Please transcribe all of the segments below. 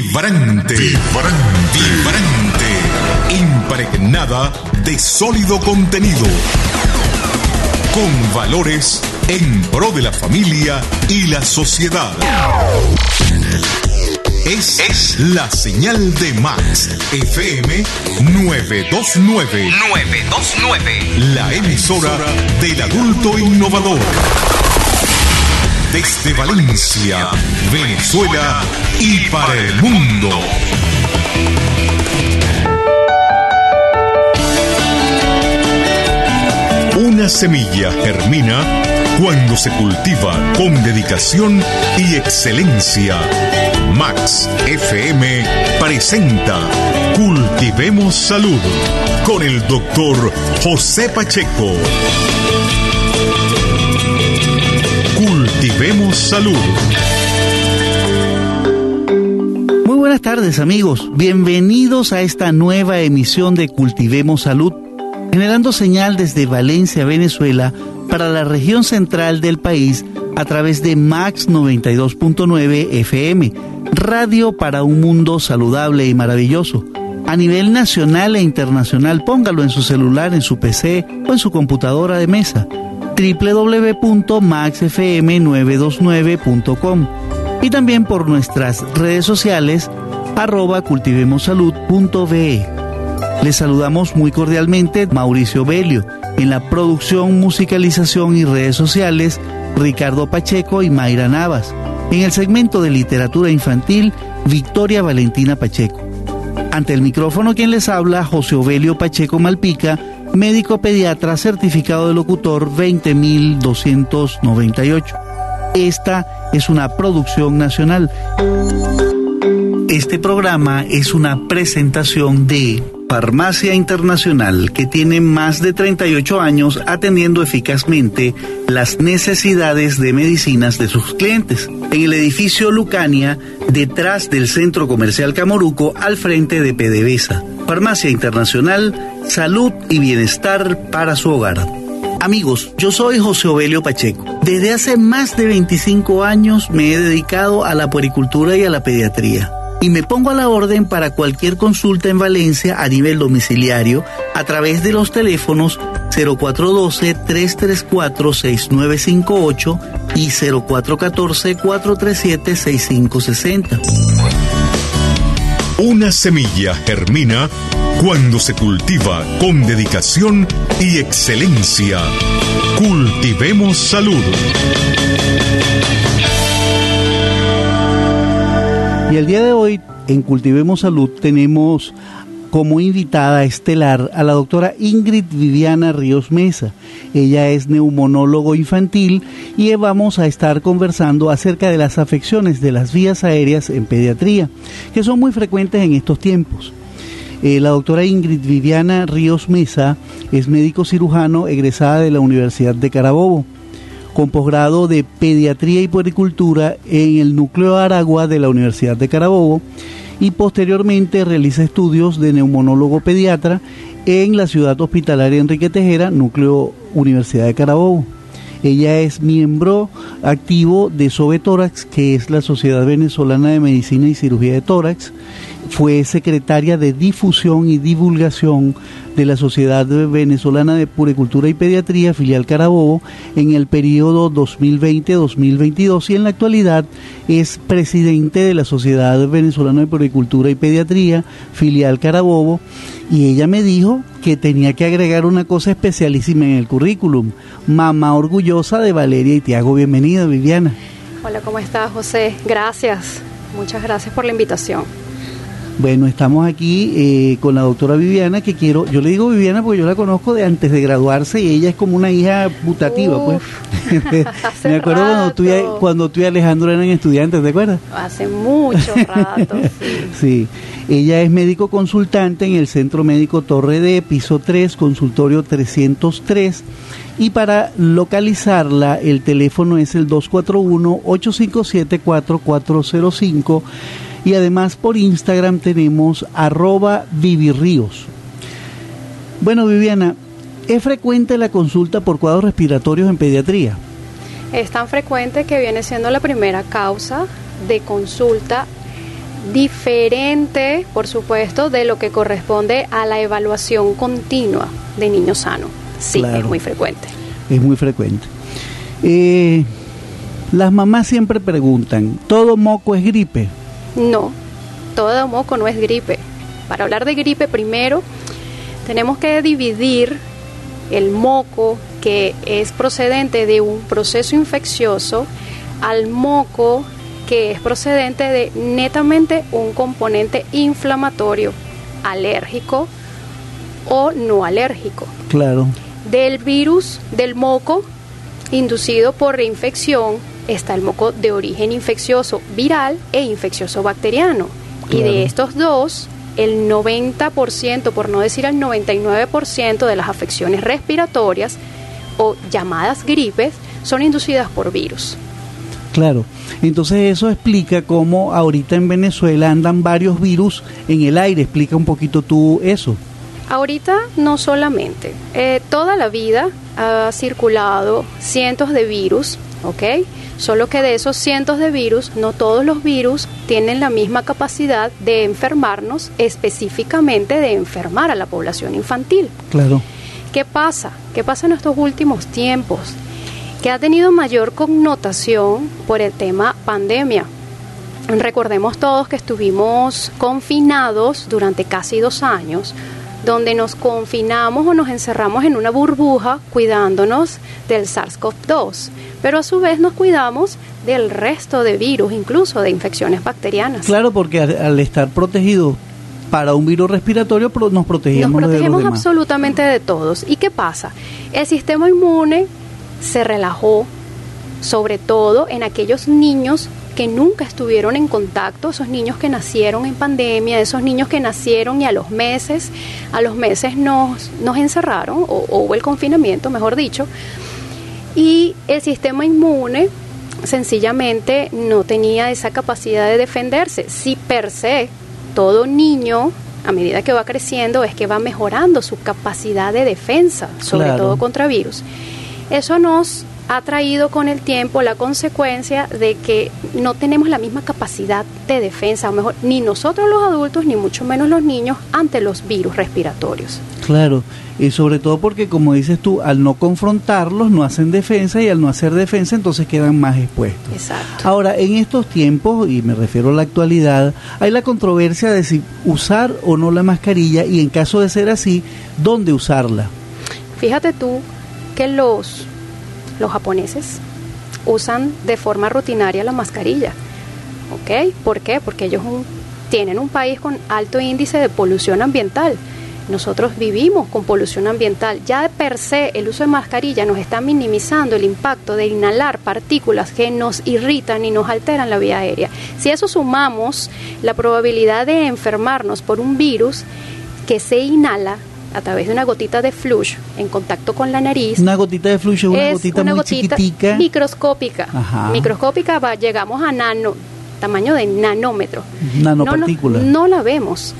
Vibrante, vibrante, vibrante, impregnada de sólido contenido. Con valores en pro de la familia y la sociedad. Es, es la señal de Max FM 929. 929. La emisora del adulto innovador. Desde Valencia, Venezuela y para el mundo. Una semilla germina cuando se cultiva con dedicación y excelencia. Max FM presenta Cultivemos Salud con el doctor José Pacheco. Cultivemos Salud. Muy buenas tardes amigos, bienvenidos a esta nueva emisión de Cultivemos Salud, generando señal desde Valencia, Venezuela, para la región central del país a través de Max 92.9 FM, radio para un mundo saludable y maravilloso. A nivel nacional e internacional, póngalo en su celular, en su PC o en su computadora de mesa www.maxfm929.com y también por nuestras redes sociales arroba cultivemosalud.be. Les saludamos muy cordialmente Mauricio Belio, en la producción, musicalización y redes sociales Ricardo Pacheco y Mayra Navas, en el segmento de literatura infantil Victoria Valentina Pacheco. Ante el micrófono quien les habla, José Ovelio Pacheco Malpica, médico pediatra certificado de locutor 20298. Esta es una producción nacional. Este programa es una presentación de Farmacia Internacional, que tiene más de 38 años atendiendo eficazmente las necesidades de medicinas de sus clientes. En el edificio Lucania, detrás del Centro Comercial Camoruco, al frente de PDVSA. Farmacia Internacional, salud y bienestar para su hogar. Amigos, yo soy José Ovelio Pacheco. Desde hace más de 25 años me he dedicado a la puericultura y a la pediatría y me pongo a la orden para cualquier consulta en Valencia a nivel domiciliario a través de los teléfonos 0412-334-6958 y 0414-437-6560. Una semilla germina cuando se cultiva con dedicación y excelencia. Cultivemos salud. Y el día de hoy en Cultivemos Salud tenemos como invitada estelar a la doctora Ingrid Viviana Ríos Mesa. Ella es neumonólogo infantil y vamos a estar conversando acerca de las afecciones de las vías aéreas en pediatría, que son muy frecuentes en estos tiempos. Eh, la doctora Ingrid Viviana Ríos Mesa es médico cirujano egresada de la Universidad de Carabobo con posgrado de Pediatría y Puericultura en el Núcleo Aragua de la Universidad de Carabobo y posteriormente realiza estudios de neumonólogo pediatra en la ciudad hospitalaria Enrique Tejera, Núcleo Universidad de Carabobo. Ella es miembro activo de SOBE Tórax, que es la Sociedad Venezolana de Medicina y Cirugía de Tórax. Fue secretaria de difusión y divulgación de la Sociedad Venezolana de Purecultura y Pediatría, filial Carabobo, en el periodo 2020-2022 y en la actualidad es presidente de la Sociedad Venezolana de Purecultura y Pediatría, filial Carabobo, y ella me dijo que tenía que agregar una cosa especialísima en el currículum, mamá orgullosa de Valeria y Tiago. Bienvenida, Viviana. Hola, ¿cómo estás, José? Gracias. Muchas gracias por la invitación. Bueno, estamos aquí eh, con la doctora Viviana, que quiero, yo le digo Viviana porque yo la conozco de antes de graduarse y ella es como una hija putativa, pues. Me acuerdo cuando tú, y, cuando tú y Alejandro eran estudiantes, ¿te acuerdas? Hace mucho rato, sí. Ella es médico consultante en el Centro Médico Torre D, piso 3, consultorio 303. Y para localizarla, el teléfono es el 241-857-4405 y además por Instagram tenemos arroba vivirríos. Bueno, Viviana, ¿es frecuente la consulta por cuadros respiratorios en pediatría? Es tan frecuente que viene siendo la primera causa de consulta diferente, por supuesto, de lo que corresponde a la evaluación continua de niño sano. Sí, Claro. es muy frecuente. Es muy frecuente. Eh, las mamás siempre preguntan, ¿todo moco es gripe? No, todo moco no es gripe. Para hablar de gripe primero tenemos que dividir el moco que es procedente de un proceso infeccioso al moco que es procedente de netamente un componente inflamatorio, alérgico o no alérgico. Claro, Del virus del moco inducido por reinfección está el moco de origen infeccioso viral e infeccioso bacteriano. Y de estos dos, el 90%, por no decir el 99% de las afecciones respiratorias o llamadas gripes son inducidas por virus. claro. Entonces eso explica cómo ahorita en Venezuela andan varios virus en el aire. Explica un poquito tú eso. Ahorita no solamente, eh, toda la vida ha circulado cientos de virus, ¿ok? Solo que de esos cientos de virus, no todos los virus tienen la misma capacidad de enfermarnos, específicamente de enfermar a la población infantil. Claro, ¿Qué pasa? ¿Qué pasa en estos últimos tiempos? Que ha tenido mayor connotación por el tema pandemia. Recordemos todos que estuvimos confinados durante casi dos años, donde nos confinamos o nos encerramos en una burbuja cuidándonos del SARS-CoV-2, pero a su vez nos cuidamos del resto de virus, incluso de infecciones bacterianas. claro, porque al, al estar protegidos para un virus respiratorio nos Nos protegemos de los protegemos demás. absolutamente de todos. ¿Y qué pasa? El sistema inmune se relajó, sobre todo en aquellos niños que nunca estuvieron en contacto, esos niños que nacieron en pandemia, esos niños que nacieron y a los meses, a los meses nos, nos encerraron, o, o hubo el confinamiento, mejor dicho, y el sistema inmune sencillamente no tenía esa capacidad de defenderse. Si per se todo niño a medida que va creciendo es que va mejorando su capacidad de defensa, sobre Claro. todo contra virus. Eso nos ha traído con el tiempo la consecuencia de que no tenemos la misma capacidad de defensa, o mejor, ni nosotros los adultos, ni mucho menos los niños, ante los virus respiratorios. Claro, y sobre todo porque como dices tú, al no confrontarlos no hacen defensa y al no hacer defensa entonces quedan más expuestos. Exacto. Ahora, en estos tiempos, y me refiero a la actualidad, hay la controversia de si usar o no la mascarilla y en caso de ser así, ¿dónde usarla? Fíjate tú que los, los japoneses usan de forma rutinaria la mascarilla. ¿Ok? ¿Por qué? Porque ellos un- tienen un país con alto índice de polución ambiental. Nosotros vivimos con polución ambiental. Ya de per se el uso de mascarilla nos está minimizando el impacto de inhalar partículas que nos irritan y nos alteran la vía aérea. Si a eso sumamos la probabilidad de enfermarnos por un virus que se inhala a través de una gotita de flush en contacto con la nariz, Una gotita de una es gotita una muy gotita chiquitica. microscópica. Ajá. Microscópica, va- llegamos a nano, tamaño de nanómetro. Nanopartícula. No, no- no la vemos.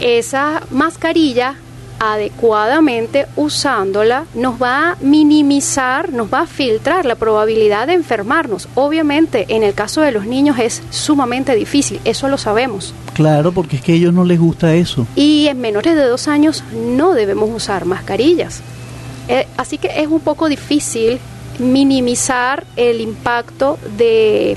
Esa mascarilla adecuadamente usándola nos va a minimizar, nos va a filtrar la probabilidad de enfermarnos. Obviamente, en el caso de los niños es sumamente difícil, eso lo sabemos. Claro, porque es que a ellos no les gusta eso. Y en menores de dos años no debemos usar mascarillas. Eh, así que es un poco difícil minimizar el impacto de,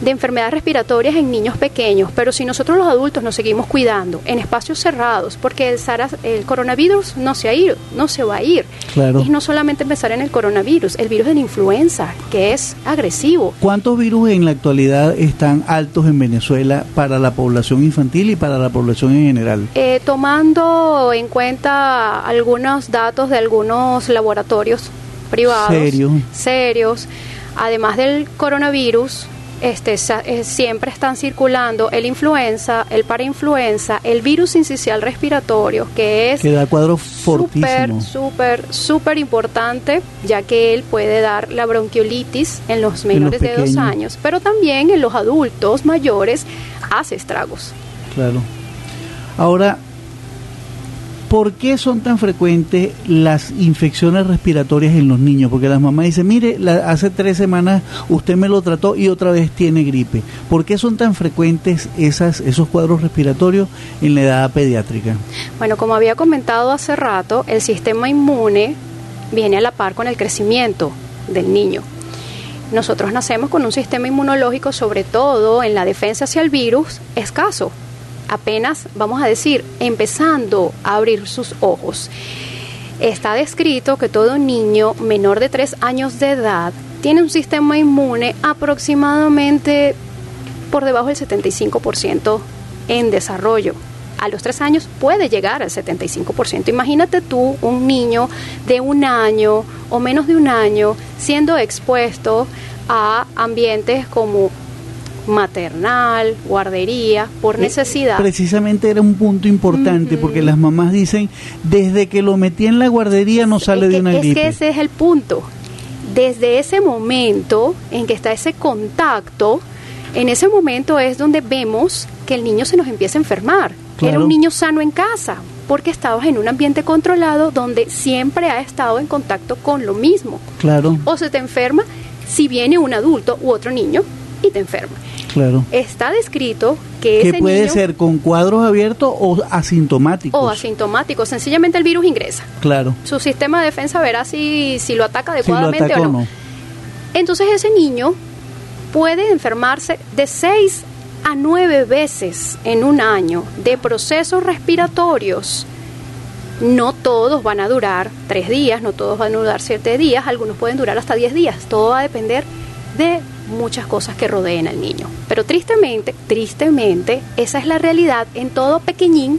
de enfermedades respiratorias en niños pequeños, pero si nosotros los adultos nos seguimos cuidando en espacios cerrados, porque el, SARS, el coronavirus no se ha ido, no se va a ir. Claro. Y no solamente empezar en el coronavirus, el virus de la influenza, que es agresivo. ¿Cuántos virus en la actualidad están altos en Venezuela para la población infantil y para la población en general? Eh, tomando en cuenta algunos datos de algunos laboratorios privados Serio. serios, además del coronavirus, este, eh, siempre están circulando el influenza, el parainfluenza, el virus sincicial respiratorio, que es Que da cuadros súper, súper, súper importante, ya que él puede dar la bronquiolitis en los En los menores de dos años, pero también en los adultos mayores hace estragos. Claro. Ahora, ¿Por qué son tan frecuentes las infecciones respiratorias en los niños? Porque las mamás dicen, mire, hace tres semanas usted me lo trató y otra vez tiene gripe. ¿Por qué son tan frecuentes esos cuadros respiratorios en la edad pediátrica? Bueno, como había comentado hace rato, el sistema inmune viene a la par con el crecimiento del niño. Nosotros nacemos con un sistema inmunológico, sobre todo en la defensa hacia el virus, escaso apenas, vamos a decir, empezando a abrir sus ojos. Está descrito que todo niño menor de 3 años de edad tiene un sistema inmune aproximadamente por debajo del 75% en desarrollo. A los 3 años puede llegar al 75%. Imagínate tú un niño de un año o menos de un año siendo expuesto a ambientes como maternal, guardería, por eh, necesidad. Precisamente era un punto importante porque las mamás dicen, desde que lo metí en la guardería no sale de una gripe. Es que ese es el punto. Desde ese momento en que está ese contacto, en ese momento es donde vemos que el niño se nos empieza a enfermar. Era un niño sano en casa, porque estabas en un ambiente controlado donde siempre ha estado en contacto con lo mismo. Claro. O se te enferma si viene un adulto u otro niño y te enferma. Está descrito que, que puede ser con cuadros abiertos o asintomáticos. O asintomáticos, sencillamente el virus ingresa. Claro. Su sistema de defensa verá si, si lo ataca adecuadamente o, no. Entonces ese niño puede enfermarse de 6 a 9 veces en un año de procesos respiratorios. No todos van a durar 3 días, no todos van a durar 7 días, algunos pueden durar hasta 10 días. Todo va a depender de muchas cosas que rodeen al niño. Pero tristemente, tristemente, esa es la realidad en todo pequeñín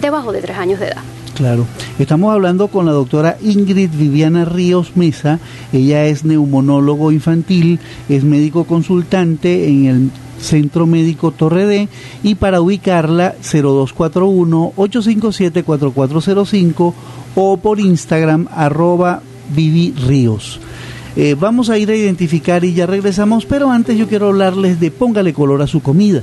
debajo de tres años de edad. Claro. Estamos hablando con la doctora Ingrid Viviana Ríos Mesa. Ella es neumonólogo infantil, es médico consultante en el Centro Médico Torre D y para ubicarla 0241 857 4405 o por Instagram arroba Vivi Ríos. Eh, vamos a ir a identificar y ya regresamos, pero antes yo quiero hablarles de póngale color a su comida.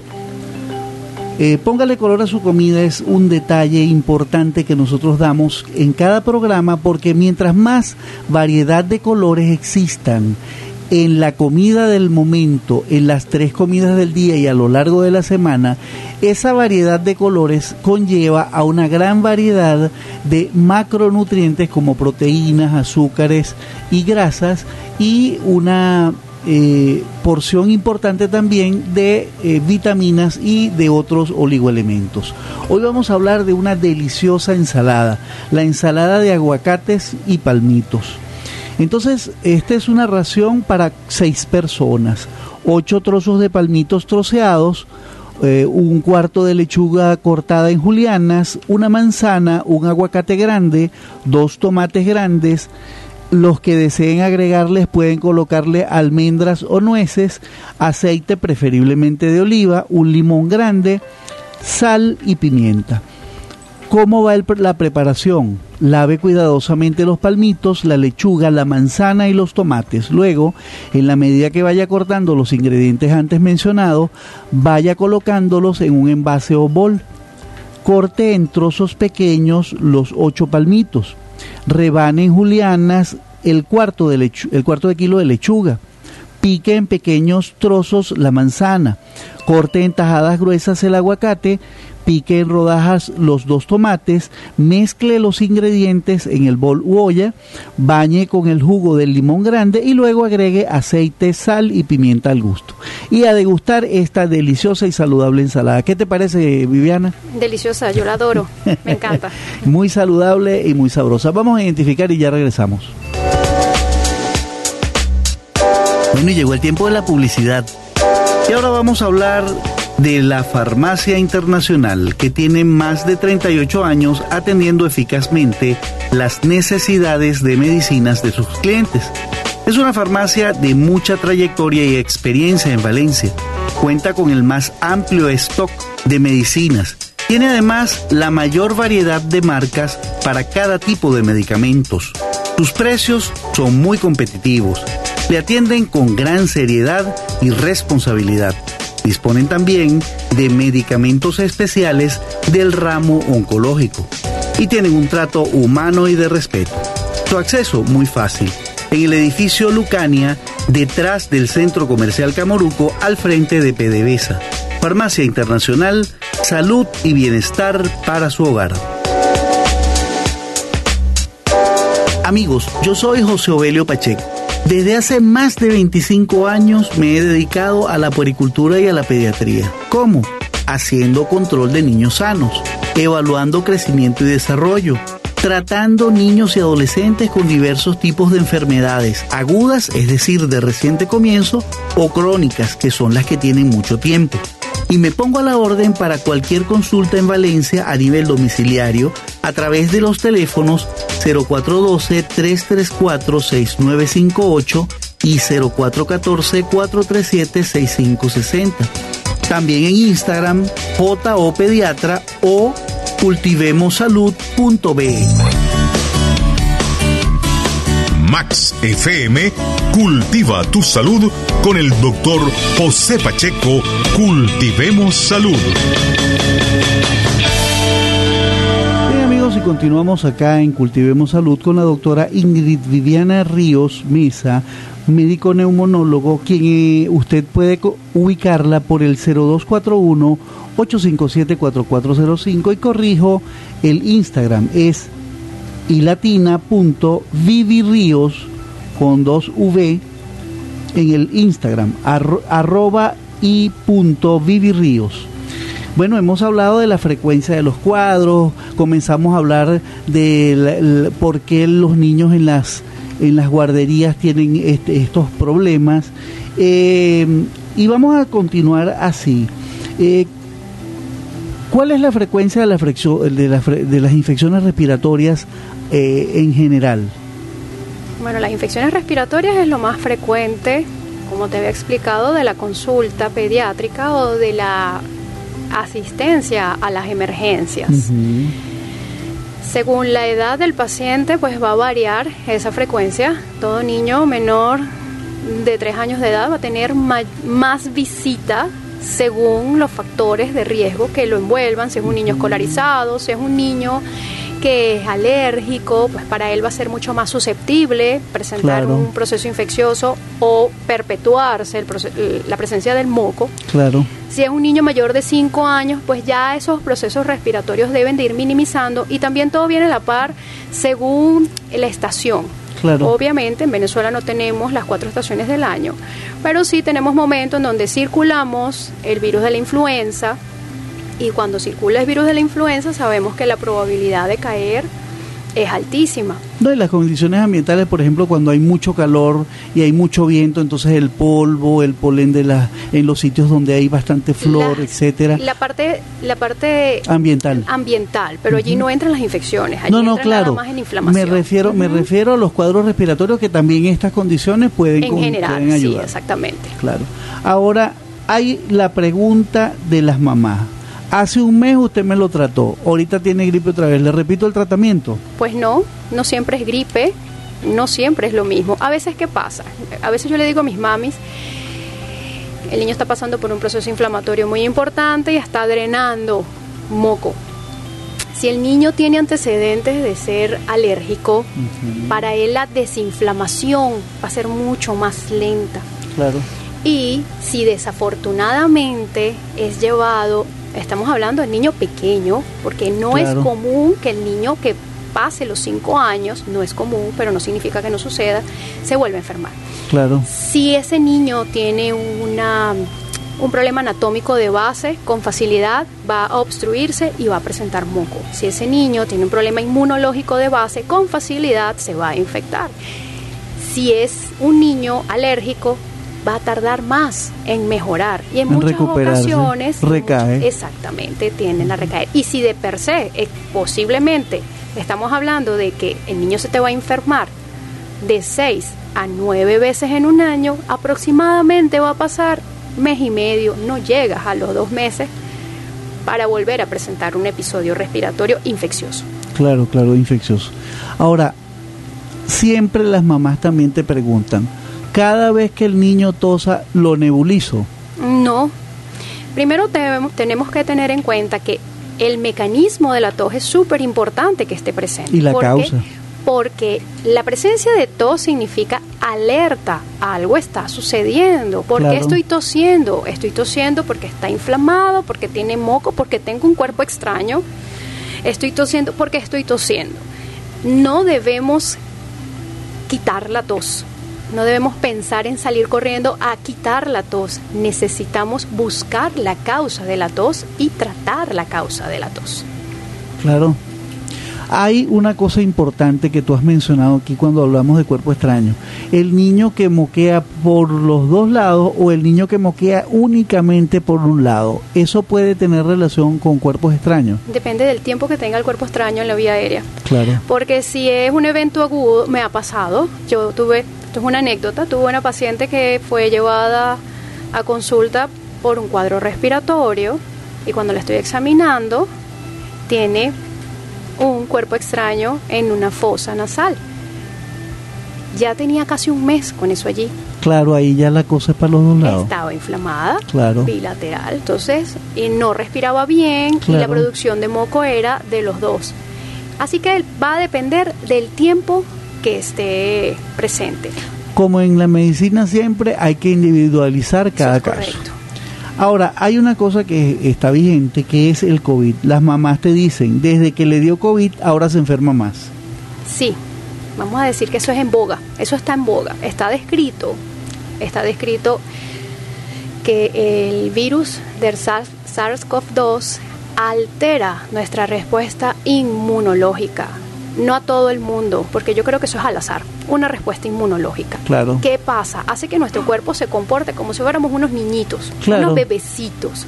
Eh, póngale color a su comida es un detalle importante que nosotros damos en cada programa porque mientras más variedad de colores existan en la comida del momento, en las tres comidas del día y a lo largo de la semana, esa variedad de colores conlleva a una gran variedad de macronutrientes como proteínas, azúcares y grasas y una eh, porción importante también de eh, vitaminas y de otros oligoelementos. Hoy vamos a hablar de una deliciosa ensalada, la ensalada de aguacates y palmitos. Entonces, esta es una ración para seis personas. Ocho trozos de palmitos troceados, eh, un cuarto de lechuga cortada en julianas, una manzana, un aguacate grande, dos tomates grandes. Los que deseen agregarles pueden colocarle almendras o nueces, aceite preferiblemente de oliva, un limón grande, sal y pimienta. ¿Cómo va la preparación? Lave cuidadosamente los palmitos, la lechuga, la manzana y los tomates. Luego, en la medida que vaya cortando los ingredientes antes mencionados, vaya colocándolos en un envase o bol. Corte en trozos pequeños los ocho palmitos. Rebane en julianas el cuarto de, el cuarto de kilo de lechuga. Pique en pequeños trozos la manzana. Corte en tajadas gruesas el aguacate pique en rodajas los dos tomates, mezcle los ingredientes en el bol u olla, bañe con el jugo del limón grande y luego agregue aceite, sal y pimienta al gusto. Y a degustar esta deliciosa y saludable ensalada. ¿Qué te parece, Viviana? Deliciosa, yo la adoro, me encanta. muy saludable y muy sabrosa. Vamos a identificar y ya regresamos. Bueno, y llegó el tiempo de la publicidad. Y ahora vamos a hablar de la Farmacia Internacional, que tiene más de 38 años atendiendo eficazmente las necesidades de medicinas de sus clientes. Es una farmacia de mucha trayectoria y experiencia en Valencia. Cuenta con el más amplio stock de medicinas. Tiene además la mayor variedad de marcas para cada tipo de medicamentos. Sus precios son muy competitivos. Le atienden con gran seriedad y responsabilidad Disponen también de medicamentos especiales del ramo oncológico. y tienen un trato humano y de respeto. Su acceso muy fácil. En el edificio Lucania, detrás del Centro Comercial Camoruco, al frente de PDVSA. Farmacia Internacional, salud y bienestar para su hogar. Amigos, yo soy José Ovelio Pacheco. Desde hace más de 25 años me he dedicado a la puericultura y a la pediatría. ¿Cómo? Haciendo control de niños sanos, evaluando crecimiento y desarrollo, tratando niños y adolescentes con diversos tipos de enfermedades agudas, es decir, de reciente comienzo, o crónicas, que son las que tienen mucho tiempo. Y me pongo a la orden para cualquier consulta en Valencia a nivel domiciliario a través de los teléfonos 0412-334-6958 y 0414-437-6560. También en Instagram, JO Pediatra o cultivemosalud.be. Max FM Cultiva tu salud con el doctor José Pacheco. Cultivemos salud. Bien amigos, y continuamos acá en Cultivemos Salud con la doctora Ingrid Viviana Ríos Mesa, médico neumonólogo, quien eh, usted puede ubicarla por el 0241 857-4405 y corrijo el Instagram es ilatina.viviríos con dos V en el Instagram arroba y punto Bueno, hemos hablado de la frecuencia de los cuadros, comenzamos a hablar de por qué los niños en las, en las guarderías tienen este, estos problemas. Eh, y vamos a continuar así. Eh, ¿Cuál es la frecuencia de, la de, de las infecciones respiratorias eh, en general? Bueno, las infecciones respiratorias es lo más frecuente, como te había explicado, de la consulta pediátrica o de la asistencia a las emergencias. Según la edad del paciente, pues va a variar esa frecuencia. Todo niño menor de 3 años de edad va a tener más visita según los factores de riesgo que lo envuelvan, si es un niño escolarizado, si es un niño que es alérgico, pues para él va a ser mucho más susceptible presentar un proceso infeccioso o perpetuarse la presencia del moco. Claro. Si es un niño mayor de 5 años, pues ya esos procesos respiratorios deben de ir minimizando y también todo viene a la par según la estación. Claro. Obviamente en Venezuela no tenemos las cuatro estaciones del año, pero sí tenemos momentos en donde circulamos el virus de la influenza, y cuando circula el virus de la influenza sabemos que la probabilidad de caer es altísima. No, y las condiciones ambientales, por ejemplo, cuando hay mucho calor y hay mucho viento, entonces el polvo, el polen de la, en los sitios donde hay bastante flor, etcétera. La parte, la parte ambiental, ambiental, pero allí no entran las infecciones. Allí no, no, claro. más en inflamación. Me refiero, me refiero a los cuadros respiratorios que también estas condiciones pueden, en general, pueden ayudar. Sí, exactamente. Claro. Ahora hay la pregunta de las mamás Hace un mes usted me lo trató, ahorita tiene gripe otra vez. ¿Le repito el tratamiento? Pues no, no siempre es gripe, no siempre es lo mismo. A veces, ¿qué pasa? A veces yo le digo a mis mamis, el niño está pasando por un proceso inflamatorio muy importante y está drenando moco. Si el niño tiene antecedentes de ser alérgico, para él la desinflamación va a ser mucho más lenta. Claro. Y si desafortunadamente es llevado Estamos hablando del niño pequeño, porque no es común que el niño que pase los cinco años, no es común, pero no significa que no suceda, se vuelva a enfermar. Claro. Si ese niño tiene una, un problema anatómico de base, con facilidad va a obstruirse y va a presentar moco. Si ese niño tiene un problema inmunológico de base, con facilidad se va a infectar. Si es un niño alérgico, va a tardar más en mejorar y en, muchas ocasiones recae. exactamente tienden a recaer. Y si de per se eh, posiblemente estamos hablando de que el niño se te va a enfermar de 6 a 9 veces en un año, aproximadamente va a pasar mes y medio, no llegas a los dos meses para volver a presentar un episodio respiratorio infeccioso. Claro, claro, infeccioso. Ahora, siempre las mamás también te preguntan, cada vez que el niño tosa lo nebulizo? No. Primero tenemos que tener en cuenta que el mecanismo de la tos es súper importante que esté presente. ¿Y la ¿Por qué? causa? Porque la presencia de tos significa alerta, algo está sucediendo. ¿Por qué estoy tosiendo? Estoy tosiendo porque está inflamado, porque tiene moco, porque tengo un cuerpo extraño. Estoy tosiendo porque estoy tosiendo. No debemos quitar la tos. No debemos pensar en salir corriendo a quitar la tos. Necesitamos buscar la causa de la tos y tratar la causa de la tos. Claro. Hay una cosa importante que tú has mencionado aquí cuando hablamos de cuerpo extraño. El niño que moquea por los dos lados o el niño que moquea únicamente por un lado. ¿Eso puede tener relación con cuerpos extraños? Depende del tiempo que tenga el cuerpo extraño en la vía aérea. Claro. Porque si es un evento agudo, me ha pasado. Yo tuve, esto es una anécdota, tuve una paciente que fue llevada a consulta por un cuadro respiratorio y cuando la estoy examinando tiene un cuerpo extraño en una fosa nasal. Ya tenía casi un mes con eso allí. Claro, ahí ya la cosa es para los dos lados. Estaba inflamada, Claro. bilateral. Entonces, y no respiraba bien y la Claro. producción de moco era de los dos. Así que va a depender del tiempo que esté presente. Como en la medicina siempre, hay que individualizar Eso cada es caso. correcto. Ahora, hay una cosa que está vigente, que es el COVID. Las mamás te dicen, desde que le dio COVID, ahora se enferma más. Sí, vamos a decir que eso es en boga, eso está en boga, está descrito, está descrito que el virus del SARS- SARS-CoV-2 altera nuestra respuesta inmunológica. No a todo el mundo, porque yo creo que eso es al azar, una respuesta inmunológica. Claro. ¿Qué pasa? Hace que nuestro cuerpo se comporte como si fuéramos unos niñitos, Claro. unos bebecitos.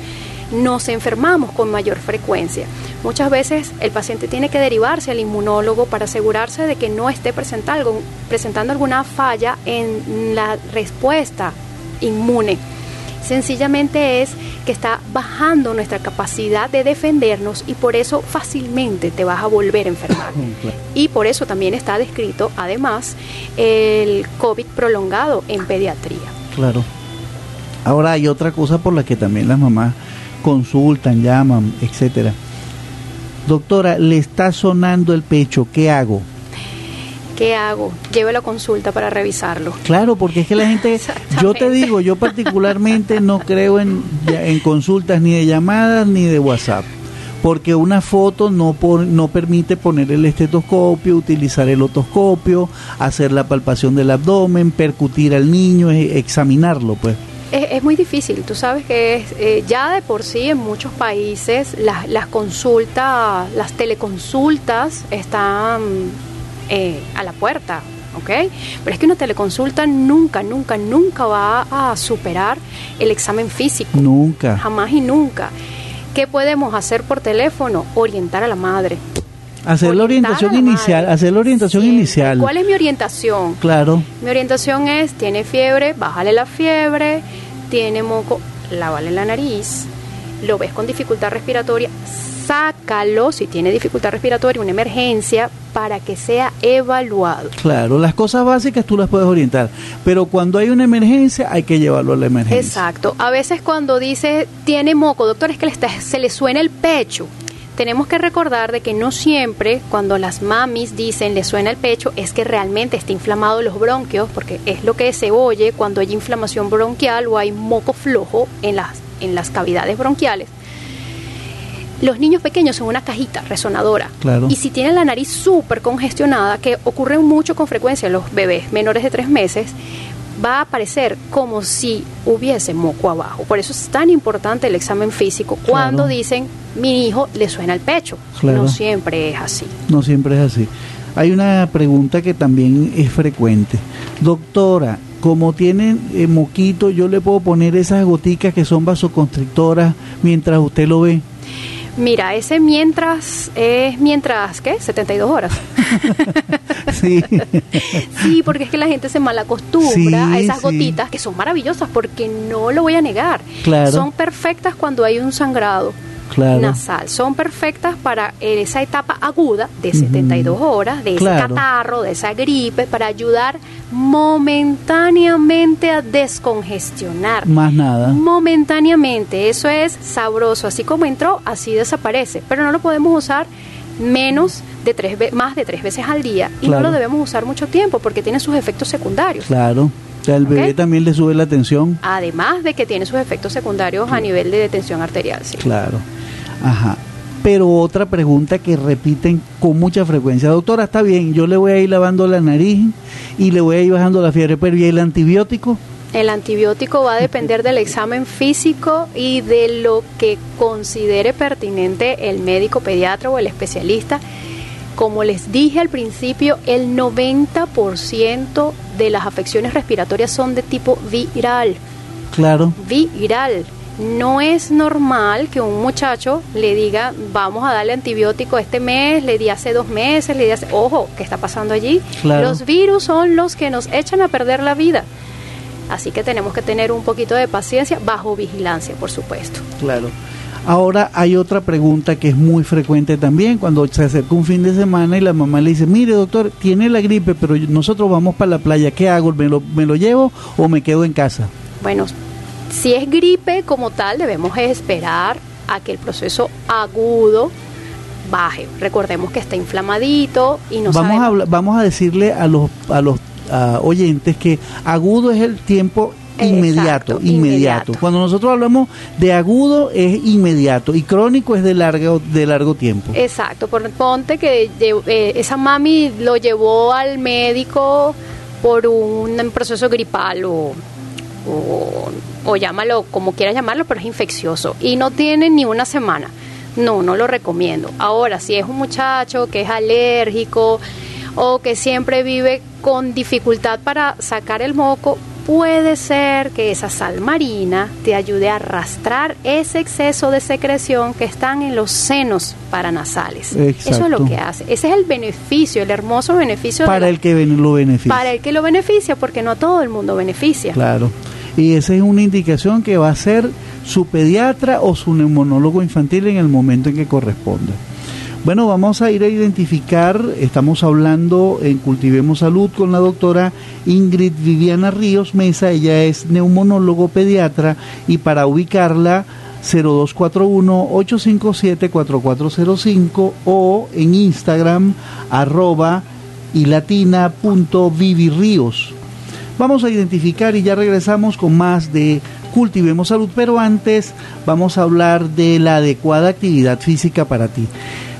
Nos enfermamos con mayor frecuencia. Muchas veces el paciente tiene que derivarse al inmunólogo para asegurarse de que no esté presenta algo- presentando alguna falla en la respuesta inmune. Sencillamente es que está bajando nuestra capacidad de defendernos y por eso fácilmente te vas a volver a enfermar. Y por eso también está descrito, además, el COVID prolongado en pediatría. Claro. Ahora hay otra cosa por la que también las mamás consultan, llaman, etcétera. Doctora, le está sonando el pecho, ¿qué hago? ¿Qué hago? Llévelo a consulta para revisarlo. Claro, porque es que la gente, yo te digo, yo particularmente no creo en, en consultas ni de llamadas ni de WhatsApp, porque una foto no, pon- no permite poner el estetoscopio, utilizar el otoscopio, hacer la palpación del abdomen, percutir al niño, e- examinarlo, pues. Es, es muy difícil, tú sabes que es, eh, ya de por sí en muchos países las, las consultas, las teleconsultas están eh, a la puerta, ¿ok? Pero es que una teleconsulta nunca, nunca, nunca va a superar el examen físico. Nunca. Jamás y nunca. ¿Qué podemos hacer por teléfono? Orientar a la madre. Hacer la orientación inicial, madre. hacer la orientación inicial. ¿Cuál es mi orientación? Claro, Mi orientación es, tiene fiebre, bájale la fiebre, tiene moco, lávale la nariz, lo ves con dificultad respiratoria, sácalo si tiene dificultad respiratoria, una emergencia, para que sea evaluado. claro. Las cosas básicas tú las puedes orientar, pero cuando hay una emergencia hay que llevarlo a la emergencia. Exacto. A veces cuando dice tiene moco, doctor, es que le está- se le suena el pecho. Tenemos que recordar de que no siempre cuando las mamis dicen le suena el pecho es que realmente está inflamado los bronquios, porque es lo que se oye cuando hay inflamación bronquial o hay moco flojo en las, en las cavidades bronquiales. Los niños pequeños son una cajita resonadora. Claro. Y si tienen la nariz súper congestionada, que ocurre mucho con frecuencia en los bebés menores de tres meses, va a aparecer como si hubiese moco abajo. Por eso es tan importante el examen físico cuando Claro. dicen mi hijo le suena el pecho. Claro. No siempre es así. No siempre es así. Hay una pregunta que también es frecuente. Doctora, como tienen eh, moquito, yo le puedo poner esas goticas que son vasoconstrictoras mientras usted lo ve. Mira, ese mientras es mientras, ¿qué? 72 horas. Sí. Sí, porque es que la gente se malacostumbra Sí, a esas sí. gotitas que son maravillosas porque no lo voy a negar. Claro. Son perfectas cuando hay un sangrado. Nasal. Son perfectas para esa etapa aguda de 72 horas, de ese catarro, de esa gripe, para ayudar momentáneamente a descongestionar. Más nada. Momentáneamente. Eso es sabroso. Así como entró, así desaparece. Pero no lo podemos usar menos de tres más de tres veces al día y no lo debemos usar mucho tiempo porque tiene sus efectos secundarios. Claro. O sea, el bebé también le sube la tensión. Además de que tiene sus efectos secundarios a nivel de tensión arterial. Sí. Claro. Ajá. Pero otra pregunta que repiten con mucha frecuencia. Doctora, está bien, yo le voy a ir lavando la nariz y le voy a ir bajando la fiebre, pero ¿y el antibiótico? El antibiótico va a depender del examen físico y de lo que considere pertinente el médico pediatra o el especialista. Como les dije al principio, el 90% de las afecciones respiratorias son de tipo viral. Claro. Viral. No es normal que un muchacho le diga, vamos a darle antibiótico este mes, le di hace dos meses, le di hace... Ojo, ¿qué está pasando allí? Los virus son los que nos echan a perder la vida. Así que tenemos que tener un poquito de paciencia, bajo vigilancia, por supuesto. Claro. Ahora hay otra pregunta que es muy frecuente también cuando se acerca un fin de semana y la mamá le dice, mire doctor, tiene la gripe, pero nosotros vamos para la playa, ¿qué hago? ¿Me lo, me lo llevo o me quedo en casa? Bueno, si es gripe como tal, debemos esperar a que el proceso agudo baje. Recordemos que está inflamadito y no vamos a vamos a decirle a los a los oyentes que agudo es el tiempo inmediato, inmediato, Cuando nosotros hablamos de agudo es inmediato y crónico es de largo de largo tiempo. Exacto, por, ponte que eh, esa mami lo llevó al médico por un proceso gripal o o, llámalo como quieras llamarlo, pero es infeccioso y no tiene ni una semana. No, no lo recomiendo. Ahora, si es un muchacho que es alérgico o que siempre vive con dificultad para sacar el moco, puede ser que esa sal marina te ayude a arrastrar ese exceso de secreción que están en los senos paranasales. Eso es lo que hace. Ese es el beneficio, el hermoso beneficio. Para el que lo beneficia. Para el que lo beneficia, porque no todo el mundo beneficia. Claro. Y esa es una indicación que va a ser su pediatra o su neumonólogo infantil en el momento en que corresponda. Bueno, vamos a ir a identificar, estamos hablando en Cultivemos Salud con la doctora Ingrid Viviana Ríos Mesa, ella es neumonólogo pediatra y para ubicarla 0241-857-4405 o en Instagram arroba y latina.vivirríos. Vamos a identificar y ya regresamos con más de Cultivemos Salud, pero antes vamos a hablar de la adecuada actividad física para ti.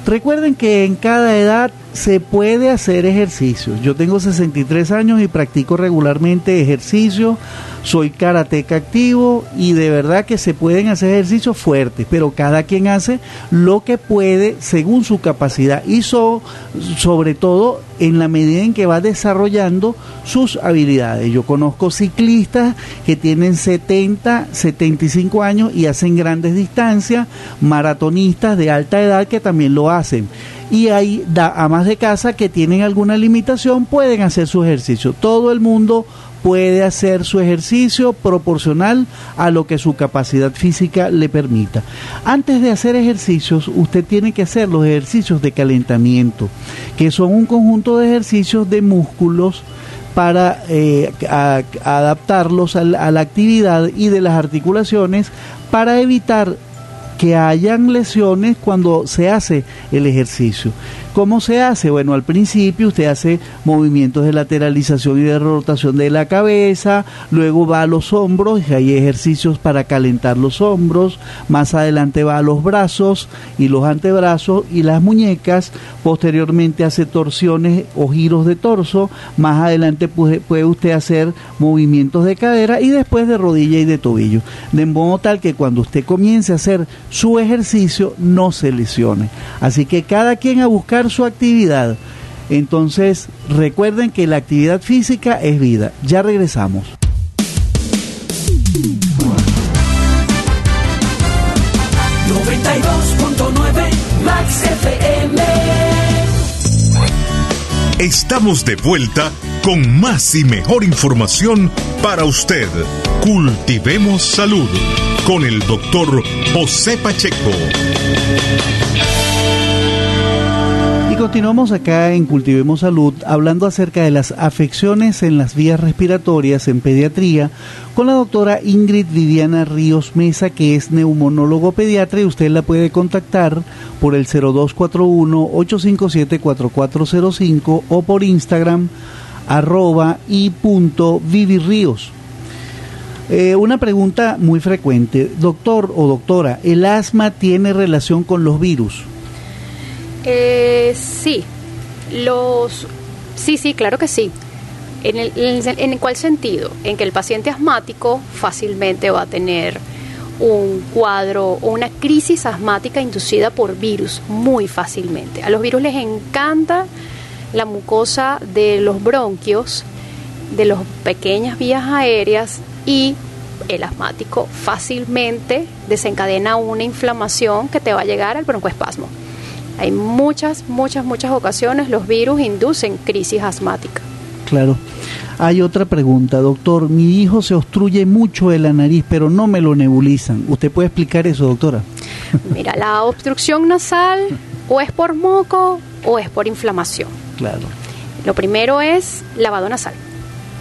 Recuerden que en cada edad se puede hacer ejercicio. Yo tengo 63 años y practico regularmente ejercicio, soy karateca activo y de verdad que se pueden hacer ejercicios fuertes, pero cada quien hace lo que puede según su capacidad y sobre todo en la medida en que va desarrollando sus habilidades. Yo conozco ciclistas que tienen 70, 75 años y hacen grandes distancias, maratonistas de alta edad que también lo hacen y hay amas de casa que tienen alguna limitación pueden hacer su ejercicio. Todo el mundo puede hacer su ejercicio proporcional a lo que su capacidad física le permita. Antes de hacer ejercicios, usted tiene que hacer los ejercicios de calentamiento, que son un conjunto de ejercicios de músculos para eh, adaptarlos a la actividad y de las articulaciones para evitar que hayan lesiones cuando se hace el ejercicio. ¿Cómo se hace? Bueno, al principio usted hace movimientos de lateralización y de rotación de la cabeza, luego va a los hombros y hay ejercicios para calentar los hombros, más adelante va a los brazos y los antebrazos y las muñecas, posteriormente hace torsiones o giros de torso, más adelante puede, usted hacer movimientos de cadera y después de rodilla y de tobillo, de modo tal que cuando usted comience a hacer su ejercicio no se lesione. Así que cada quien a buscar su actividad. Entonces, recuerden que la actividad física es vida. Ya regresamos. Estamos de vuelta con más y mejor información para usted. Cultivemos salud con el doctor José Pacheco. Continuamos acá en Cultivemos Salud hablando acerca de las afecciones en las vías respiratorias en pediatría con la doctora Ingrid Viviana Ríos Mesa, que es neumonólogo pediatra y usted la puede contactar por el 0241-857-4405 o por Instagram arroba y punto vivirríos. Eh, una pregunta muy frecuente, doctor o doctora, ¿el asma tiene relación con los virus? Eh, sí, los, sí, sí, claro que sí. ¿En, el, en, cuál sentido? En que el paciente asmático fácilmente va a tener un cuadro o una crisis asmática inducida por virus muy fácilmente. A los virus les encanta la mucosa de los bronquios, de las pequeñas vías aéreas y el asmático fácilmente desencadena una inflamación que te va a llegar al broncoespasmo. Hay muchas, muchas, muchas ocasiones los virus inducen crisis asmática. Claro. Hay otra pregunta, doctor. Mi hijo se obstruye mucho de la nariz, pero no me lo nebulizan. ¿Usted puede explicar eso, doctora? Mira, la obstrucción nasal o es por moco o es por inflamación. Claro. Lo primero es lavado nasal.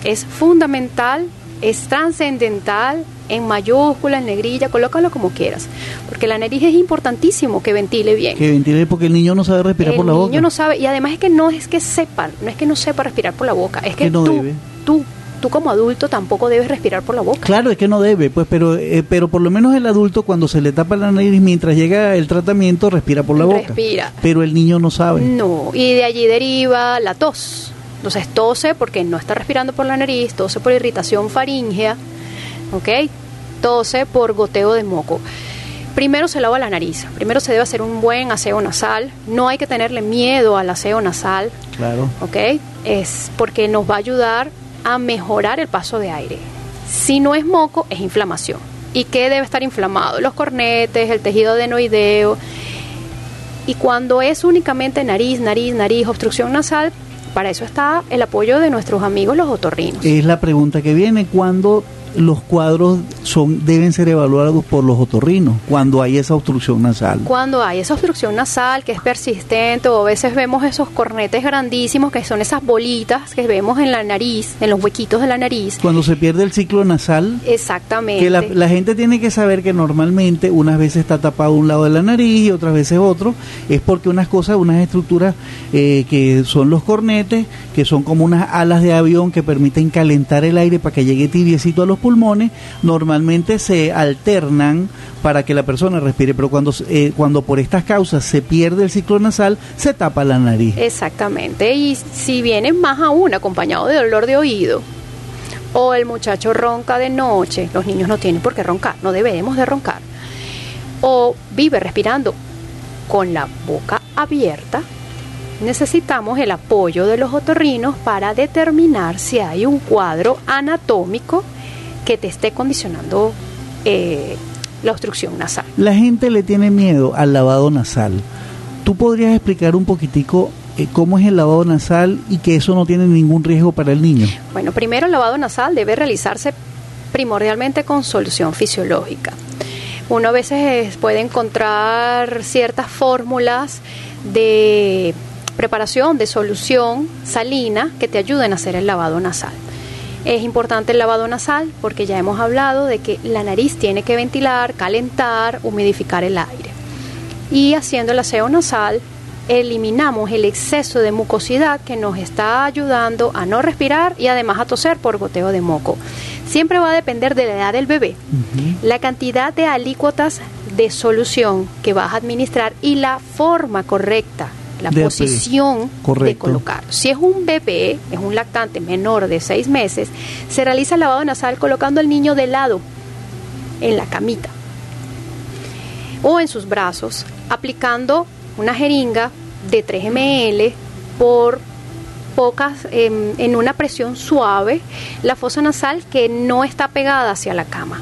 Es fundamental, es trascendental, en mayúscula, en negrilla, colócalo como quieras. Porque la nariz es importantísimo que ventile bien. Que ventile porque el niño no sabe respirar por la boca. El niño no sabe, y además es que no es que sepa, no es que no sepa respirar por la boca, es que, tú, tú tú como adulto tampoco debes respirar por la boca. Claro, es que no debe, pues, pero, eh, pero por lo menos el adulto cuando se le tapa la nariz mientras llega el tratamiento respira por la boca. Respira. Pero el niño no sabe. No, y de allí deriva la tos. Entonces tose porque no está respirando por la nariz, tose por irritación faríngea, ¿ok? Tose por goteo de moco. Primero se lava la nariz, primero se debe hacer un buen aseo nasal, no hay que tenerle miedo al aseo nasal, claro. ¿ok? Es porque nos va a ayudar a mejorar el paso de aire. Si no es moco, es inflamación. ¿Y qué debe estar inflamado? Los cornetes, el tejido adenoideo. Y cuando es únicamente nariz, nariz, nariz, obstrucción nasal, para eso está el apoyo de nuestros amigos los otorrinos. Es la pregunta que viene, ¿cuándo los cuadros son deben ser evaluados por los otorrinos cuando hay esa obstrucción nasal. Cuando hay esa obstrucción nasal que es persistente o a veces vemos esos cornetes grandísimos que son esas bolitas que vemos en la nariz, en los huequitos de la nariz. Cuando se pierde el ciclo nasal. Exactamente. Que la, gente tiene que saber que normalmente unas veces está tapado un lado de la nariz y otras veces otro. Es porque unas cosas, unas estructuras eh, que son los cornetes, que son como unas alas de avión que permiten calentar el aire para que llegue tibiecito a los pulmones normalmente se alternan para que la persona respire, pero cuando, eh, cuando por estas causas se pierde el ciclo nasal, se tapa la nariz. Exactamente, y si viene más aún acompañado de dolor de oído, o el muchacho ronca de noche, los niños no tienen por qué roncar, no debemos de roncar, o vive respirando con la boca abierta, necesitamos el apoyo de los otorrinos para determinar si hay un cuadro anatómico que te esté condicionando eh, la obstrucción nasal. La gente le tiene miedo al lavado nasal. ¿Tú podrías explicar un poquitico eh, cómo es el lavado nasal y que eso no tiene ningún riesgo para el niño? Bueno, primero el lavado nasal debe realizarse primordialmente con solución fisiológica. Uno a veces puede encontrar ciertas fórmulas de preparación de solución salina que te ayuden a hacer el lavado nasal. Es importante el lavado nasal porque ya hemos hablado de que la nariz tiene que ventilar, calentar, humidificar el aire. Y haciendo el aseo nasal eliminamos el exceso de mucosidad que nos está ayudando a no respirar y además a toser por goteo de moco. Siempre va a depender de la edad del bebé, la cantidad de alícuotas de solución que vas a administrar y la forma correcta la posición de colocar. Si es un bebé, es un lactante menor de seis meses, se realiza el lavado nasal colocando al niño de lado en la camita o en sus brazos, aplicando una jeringa de 3 ml por pocas, em, en una presión suave, la fosa nasal que no está pegada hacia la cama,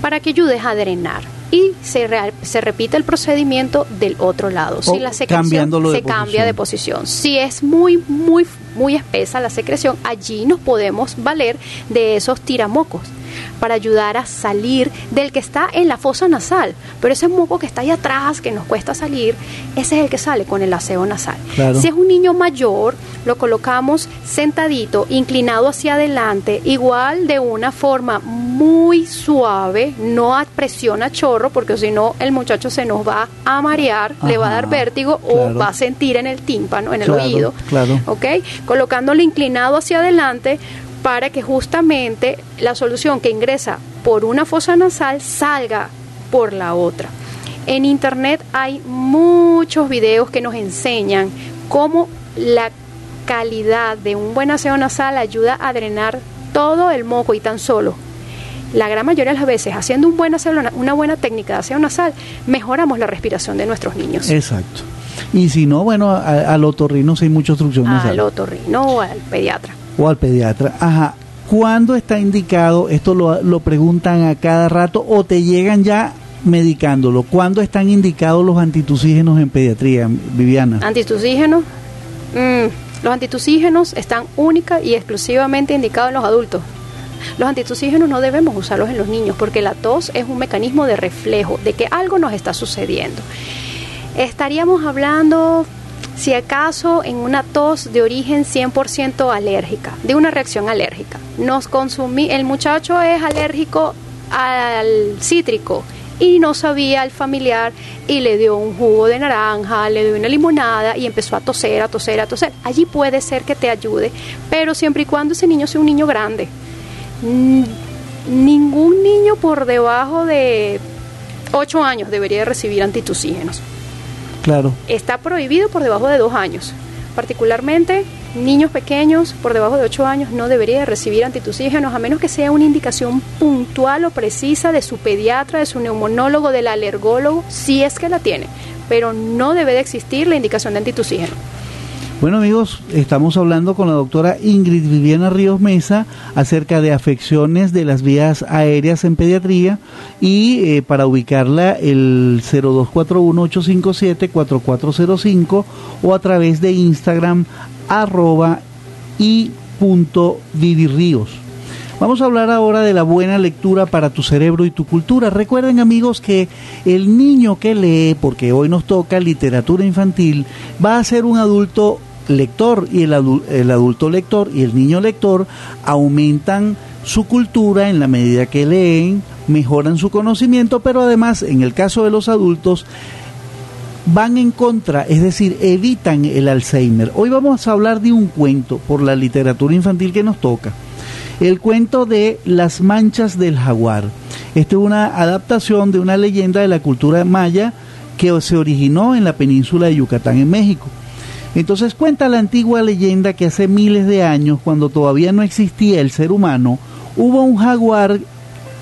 para que ayudes a drenar y se, se repite el procedimiento del otro lado. Si la secreción se cambia de posición. Si es muy, muy muy espesa la secreción, allí nos podemos valer de esos tiramocos para ayudar a salir del que está en la fosa nasal. Pero ese moco que está ahí atrás, que nos cuesta salir, ese es el que sale con el aseo nasal. Si es un niño mayor, lo colocamos sentadito, inclinado hacia adelante, igual de una forma muy suave, no a presión a chorro, porque si no el muchacho se nos va a marear, le va a dar vértigo o va a sentir en el tímpano, en el oído. Claro. ¿Ok? Colocándolo inclinado hacia adelante, para que justamente la solución que ingresa por una fosa nasal salga por la otra. En internet hay muchos videos que nos enseñan cómo la calidad de un buen aseo nasal ayuda a drenar todo el moco y tan solo la gran mayoría de las veces haciendo un buen aseo, una buena técnica de aseo nasal, mejoramos la respiración de nuestros niños. Exacto. Y si no, bueno, al otorrino hay mucha instrucción Al otorrino o al pediatra o al pediatra. Ajá. ¿Cuándo está indicado? Esto lo, lo preguntan a cada rato o te llegan ya medicándolo. ¿Cuándo están indicados los antitusígenos en pediatría, Viviana? Antitusígenos. Mm, los antitusígenos están única y exclusivamente indicados en los adultos. Los antitusígenos no debemos usarlos en los niños porque la tos es un mecanismo de reflejo de que algo nos está sucediendo. Estaríamos hablando si acaso en una tos de origen 100% alérgica, de una reacción alérgica. Nos consumí, el muchacho es alérgico al cítrico y no sabía el familiar y le dio un jugo de naranja, le dio una limonada y empezó a toser, a toser, a toser. Allí puede ser que te ayude, pero siempre y cuando ese niño sea un niño grande. Ningún niño por debajo de 8 años debería recibir antitusígenos. Está prohibido por debajo de dos años. Particularmente, niños pequeños por debajo de ocho años no deberían recibir antitusígenos a menos que sea una indicación puntual o precisa de su pediatra, de su neumonólogo, del alergólogo, si es que la tiene. Pero no debe de existir la indicación de antitusígeno. Bueno amigos, estamos hablando con la doctora Ingrid Viviana Ríos Mesa acerca de afecciones de las vías aéreas en pediatría y eh, para ubicarla el 0241-857-4405 o a través de Instagram arroba y punto. Vamos a hablar ahora de la buena lectura para tu cerebro y tu cultura. Recuerden amigos que el niño que lee, porque hoy nos toca literatura infantil, va a ser un adulto lector y el, adulto lector y el niño lector aumentan su cultura en la medida que leen, mejoran su conocimiento, pero además en el caso de los adultos van en contra, es decir, evitan el Alzheimer. Hoy vamos a hablar de un cuento por la literatura infantil que nos toca. El cuento de Las manchas del jaguar. Esta es una adaptación de una leyenda de la cultura maya que se originó en la península de Yucatán en México. Entonces cuenta la antigua leyenda que hace miles de años, cuando todavía no existía el ser humano, hubo un jaguar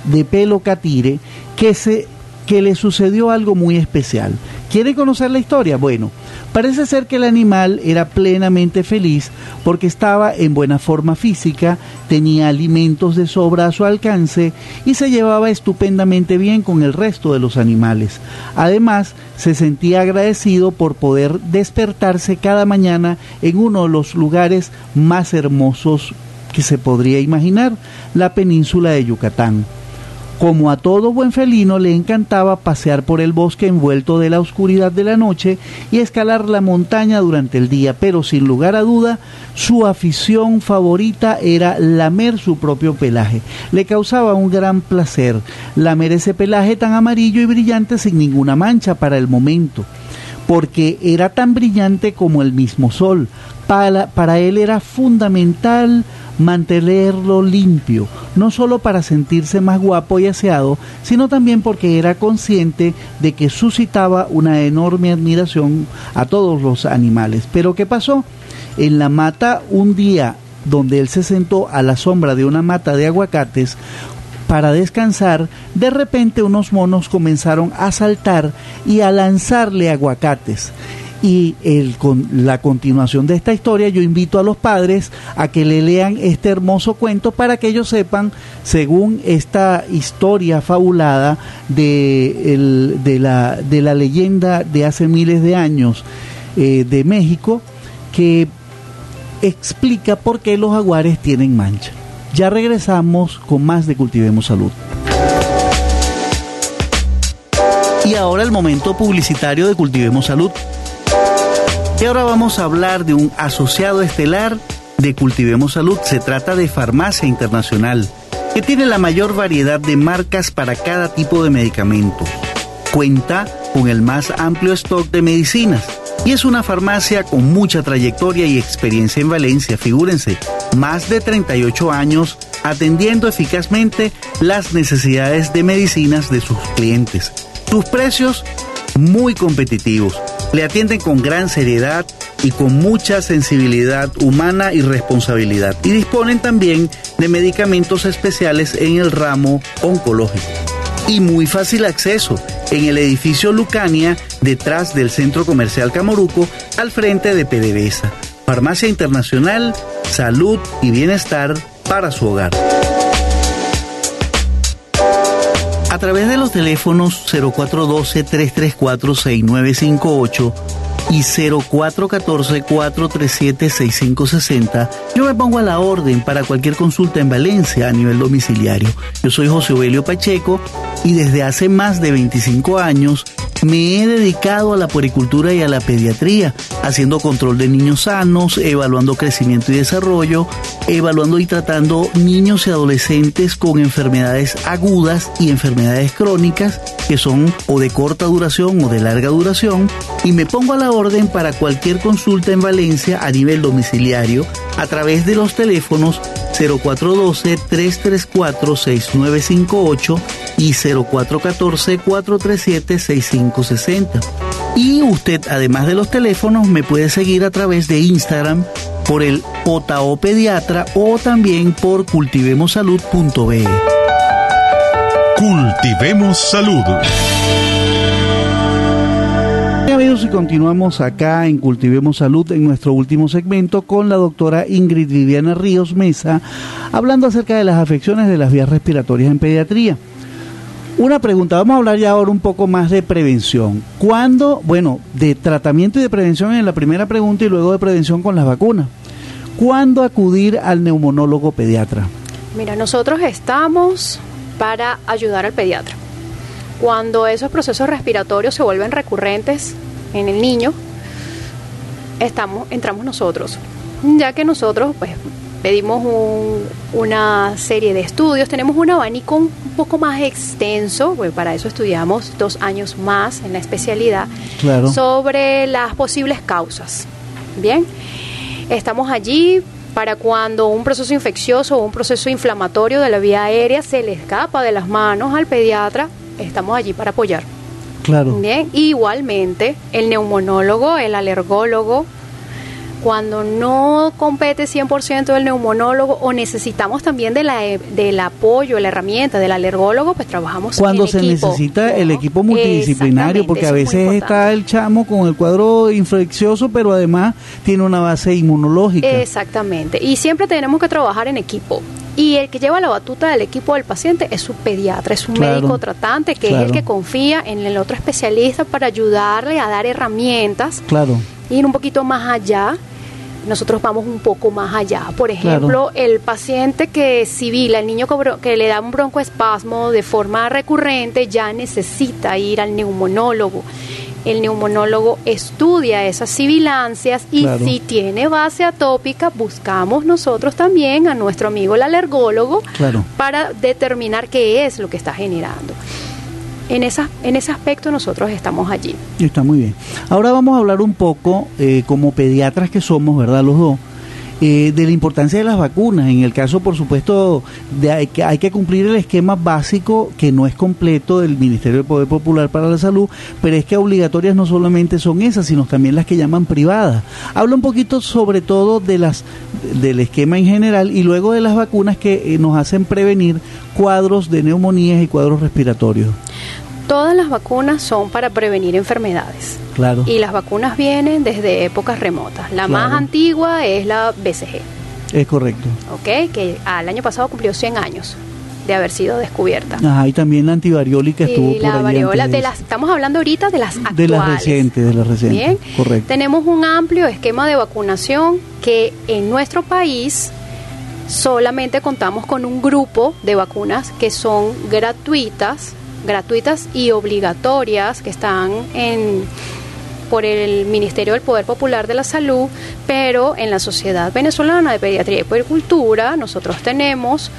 de pelo catire que se que le sucedió algo muy especial. ¿Quiere conocer la historia? Bueno, parece ser que el animal era plenamente feliz porque estaba en buena forma física, tenía alimentos de sobra a su alcance y se llevaba estupendamente bien con el resto de los animales. Además, se sentía agradecido por poder despertarse cada mañana en uno de los lugares más hermosos que se podría imaginar, la península de Yucatán. Como a todo buen felino le encantaba pasear por el bosque envuelto de la oscuridad de la noche y escalar la montaña durante el día, pero sin lugar a duda su afición favorita era lamer su propio pelaje. Le causaba un gran placer lamer ese pelaje tan amarillo y brillante sin ninguna mancha para el momento porque era tan brillante como el mismo sol. Para, para él era fundamental mantenerlo limpio, no solo para sentirse más guapo y aseado, sino también porque era consciente de que suscitaba una enorme admiración a todos los animales. Pero ¿qué pasó? En la mata un día donde él se sentó a la sombra de una mata de aguacates, para descansar, de repente unos monos comenzaron a saltar y a lanzarle aguacates y el, con la continuación de esta historia yo invito a los padres a que le lean este hermoso cuento para que ellos sepan, según esta historia fabulada de, de, la, de la leyenda de hace miles de años eh, de México, que explica por qué los jaguares tienen mancha. Ya regresamos con más de Cultivemos Salud. Y ahora el momento publicitario de Cultivemos Salud. Y ahora vamos a hablar de un asociado estelar de Cultivemos Salud. Se trata de Farmacia Internacional, que tiene la mayor variedad de marcas para cada tipo de medicamento. Cuenta con el más amplio stock de medicinas y es una farmacia con mucha trayectoria y experiencia en Valencia, figúrense, más de 38 años atendiendo eficazmente las necesidades de medicinas de sus clientes. Sus precios muy competitivos. Le atienden con gran seriedad y con mucha sensibilidad humana y responsabilidad. Y disponen también de medicamentos especiales en el ramo oncológico. Y muy fácil acceso en el edificio Lucania, detrás del Centro Comercial Camoruco, al frente de PDVSA. Farmacia Internacional, Salud y Bienestar para su hogar través de los teléfonos 0412-334-6958 y 0414-437-6560, yo me pongo a la orden para cualquier consulta en Valencia a nivel domiciliario. Yo soy José Ovelio Pacheco y desde hace más de 25 años me he dedicado a la puericultura y a la pediatría, haciendo control de niños sanos, evaluando crecimiento y desarrollo, evaluando y tratando niños y adolescentes con enfermedades agudas y enfermedades crónicas que son o de corta duración o de larga duración y me pongo a la orden para cualquier consulta en Valencia a nivel domiciliario a través de los teléfonos 0412-334-6958 y 0414-437-6560. Y usted, además de los teléfonos, me puede seguir a través de Instagram por el OTAO Pediatra o también por cultivemosalud.be. Cultivemos Salud amigos y continuamos acá en Cultivemos Salud en nuestro último segmento con la doctora Ingrid Viviana Ríos Mesa hablando acerca de las afecciones de las vías respiratorias en pediatría. Una pregunta, vamos a hablar ya ahora un poco más de prevención. ¿Cuándo, bueno, de tratamiento y de prevención en la primera pregunta y luego de prevención con las vacunas? ¿Cuándo acudir al neumonólogo pediatra? Mira, nosotros estamos para ayudar al pediatra. Cuando esos procesos respiratorios se vuelven recurrentes en el niño, estamos, entramos nosotros, ya que nosotros pues pedimos una serie de estudios, tenemos un abanico un poco más extenso, pues para eso estudiamos dos años más en la especialidad, sobre las posibles causas. Bien, estamos allí para cuando un proceso infeccioso o un proceso inflamatorio de la vía aérea se le escapa de las manos al pediatra, estamos allí para apoyar. Claro. Bien, igualmente el neumonólogo, el alergólogo, cuando no compete 100% el neumonólogo o necesitamos también de la, del apoyo, la herramienta del alergólogo, pues trabajamos Cuando se necesita el equipo multidisciplinario, porque a veces está el chamo con el cuadro infeccioso, pero además tiene una base inmunológica. Exactamente, y siempre tenemos que trabajar en equipo. Y el que lleva la batuta del equipo del paciente es su pediatra, es un médico tratante que es el que confía en el otro especialista para ayudarle a dar herramientas, claro. ir un poquito más allá. Nosotros vamos un poco más allá. Por ejemplo, el paciente que civila, el niño que le da un broncoespasmo de forma recurrente, ya necesita ir al neumonólogo el neumonólogo estudia esas sibilancias y si tiene base atópica, buscamos nosotros también a nuestro amigo el alergólogo para determinar qué es lo que está generando. En, esa, en ese aspecto nosotros estamos allí. Está muy bien. Ahora vamos a hablar un poco, eh, como pediatras que somos, ¿verdad? Los dos eh, de la importancia de las vacunas. En el caso, por supuesto, de hay, que, hay que cumplir el esquema básico que no es completo del Ministerio del Poder Popular para la Salud, pero es que obligatorias no solamente son esas, sino también las que llaman privadas. Habla un poquito sobre todo de las del esquema en general y luego de las vacunas que eh, nos hacen prevenir cuadros de neumonías y cuadros respiratorios. Todas las vacunas son para prevenir enfermedades. Claro. Y las vacunas vienen desde épocas remotas. La más antigua es la BCG. Es correcto. Ok, que al año pasado cumplió 100 años. de haber sido descubierta. Ajá, y también la antivariólica estuvo y la variola de las estamos hablando ahorita de las actuales. De las recientes, de las recientes. Bien. Correcto. Tenemos un amplio esquema de vacunación que en nuestro país solamente contamos con un grupo de vacunas que son gratuitas, gratuitas y obligatorias que están en por el Ministerio del Poder Popular de la Salud, pero en la Sociedad Venezolana de Pediatría y Puericultura nosotros tenemos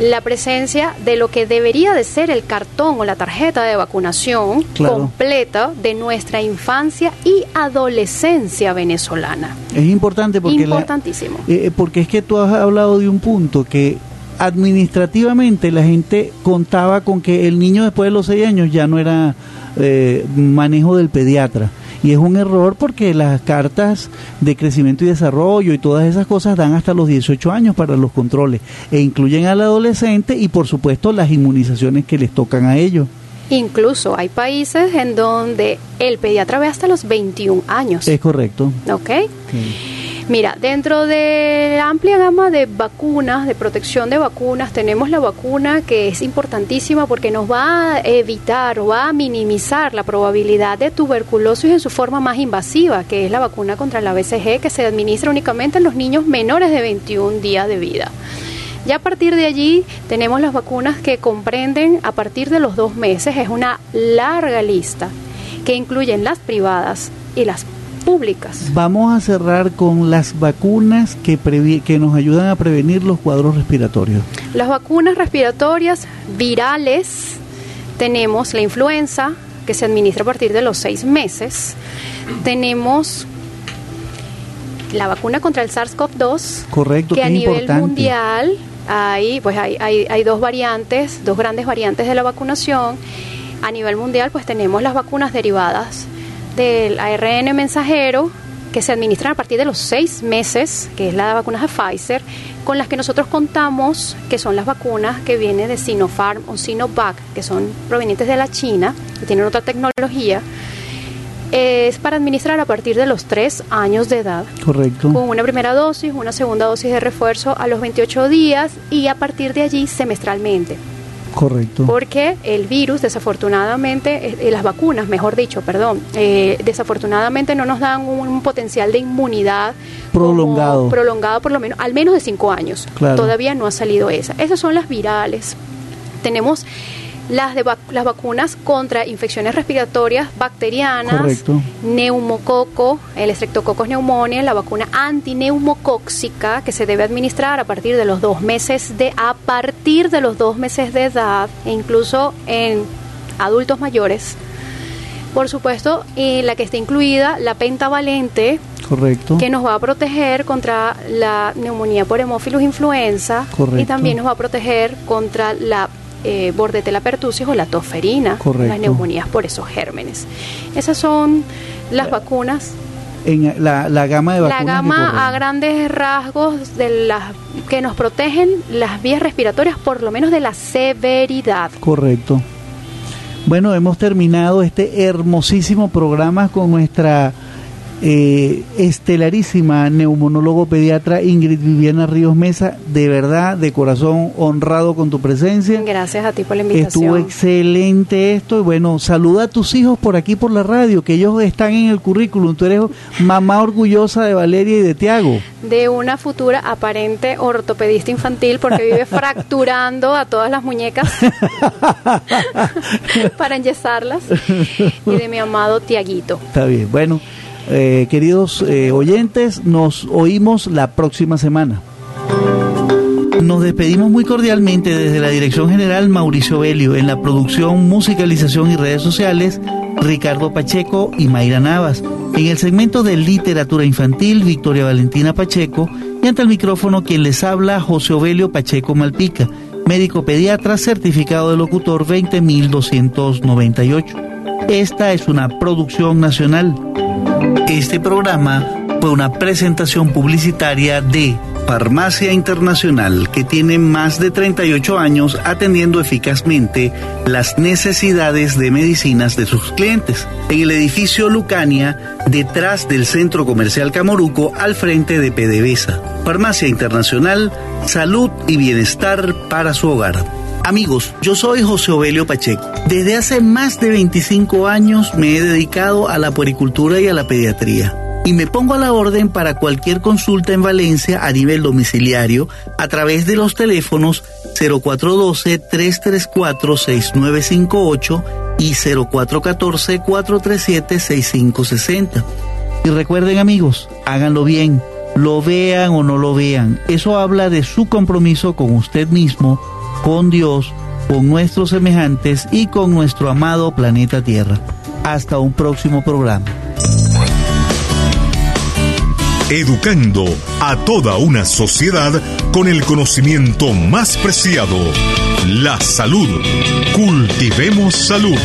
la presencia de lo que debería de ser el cartón o la tarjeta de vacunación Claro. completa de nuestra infancia y adolescencia venezolana. Es importante porque la- Importantísimo. Eh, porque es que tú has hablado de un punto que administrativamente la gente contaba con que el niño después de los seis años ya no era eh, manejo del pediatra. Y es un error porque las cartas de crecimiento y desarrollo y todas esas cosas dan hasta los 18 años para los controles e incluyen al adolescente y por supuesto las inmunizaciones que les tocan a ellos. Incluso hay países en donde el pediatra ve hasta los 21 años. Es correcto. ¿Ok? Mira, dentro de la amplia gama de vacunas, de protección de vacunas, tenemos la vacuna que es importantísima porque nos va a evitar o va a minimizar la probabilidad de tuberculosis en su forma más invasiva, que es la vacuna contra la BCG que se administra únicamente en los niños menores de 21 días de vida. Ya a partir de allí tenemos las vacunas que comprenden a partir de los dos meses, es una larga lista que incluyen las privadas y las públicas. Vamos a cerrar con las vacunas que, que nos ayudan a prevenir los cuadros respiratorios. Las vacunas respiratorias virales, tenemos la influenza, que se administra a partir de los seis meses. Tenemos la vacuna contra el SARS-CoV-2, Correcto, que a nivel importante. mundial hay, pues hay, hay, hay dos variantes, dos grandes variantes de la vacunación. A nivel mundial, pues tenemos las vacunas derivadas del ARN mensajero que se administran a partir de los seis meses, que es la vacuna de Pfizer, con las que nosotros contamos, que son las vacunas que vienen de Sinopharm o Sinovac, que son provenientes de la China, que tienen otra tecnología, es para administrar a partir de los tres años de edad Correcto. con una primera dosis, una segunda dosis de refuerzo a los 28 días y a partir de allí semestralmente. Correcto. Porque el virus, desafortunadamente, eh, eh, las vacunas, mejor dicho, perdón, eh, desafortunadamente no nos dan un, un potencial de inmunidad Prolongado. prolongado por lo menos, al menos de cinco años. Claro. Todavía no ha salido esa. Esas son las virales. Tenemos las, de vac- las vacunas contra infecciones respiratorias bacterianas, Correcto. neumococo, el estreptococcus pneumoniae, la vacuna antineumocóxica que se debe administrar a partir de los dos meses de a partir de los dos meses de edad e incluso en adultos mayores. Por supuesto, y la que está incluida, la pentavalente, Correcto. que nos va a proteger contra la neumonía por hemófilos influenza Correcto. y también nos va a proteger contra la eh, bordetella pertussis o la tosferina, Correcto. las neumonías por esos gérmenes. Esas son las vacunas, En la, la gama de la vacunas. que gama a grandes rasgos de las que nos protegen las vías respiratorias, por lo menos de la severidad. Correcto. Bueno, hemos terminado este hermosísimo programa con nuestra eh, estelarísima neumonólogo pediatra Ingrid Viviana Ríos Mesa. De verdad, de corazón, honrado con tu presencia. Gracias a ti por la Estuvo invitación. excelente esto y bueno, saluda a tus hijos por aquí por la radio, que ellos están en el currículum. Tú eres mamá orgullosa de Valeria y de Tiago. de una futura aparente ortopedista infantil porque vive fracturando a todas las muñecas para enyesarlas y de mi amado Tiaguito. Está bien. Bueno, eh, queridos eh, oyentes, nos oímos la próxima semana. Nos despedimos muy cordialmente desde la Dirección General Mauricio Belio, en la producción, musicalización y redes sociales, Ricardo Pacheco y Mayra Navas. En el segmento de literatura infantil, Victoria Valentina Pacheco, y ante el micrófono quien les habla, José Ovelio Pacheco Malpica, médico pediatra, certificado de locutor 20298. Esta es una producción nacional. Este programa fue una presentación publicitaria de Farmacia Internacional, que tiene más de 38 años atendiendo eficazmente las necesidades de medicinas de sus clientes. En el edificio Lucania, detrás del Centro Comercial Camoruco, al frente de PDVSA. Farmacia Internacional, salud y bienestar para su hogar. Amigos, yo soy José Obelio Pacheco. Desde hace más de 25 años me he dedicado a la puericultura y a la pediatría y me pongo a la orden para cualquier consulta en Valencia a nivel domiciliario a través de los teléfonos 0412-334-6958 y 0414-437-6560. Y recuerden amigos, háganlo bien, lo vean o no lo vean, eso habla de su compromiso con usted mismo, con Dios, con nuestros semejantes y con nuestro amado planeta Tierra. Hasta un próximo programa educando a toda una sociedad con el conocimiento más preciado, la salud. Cultivemos salud.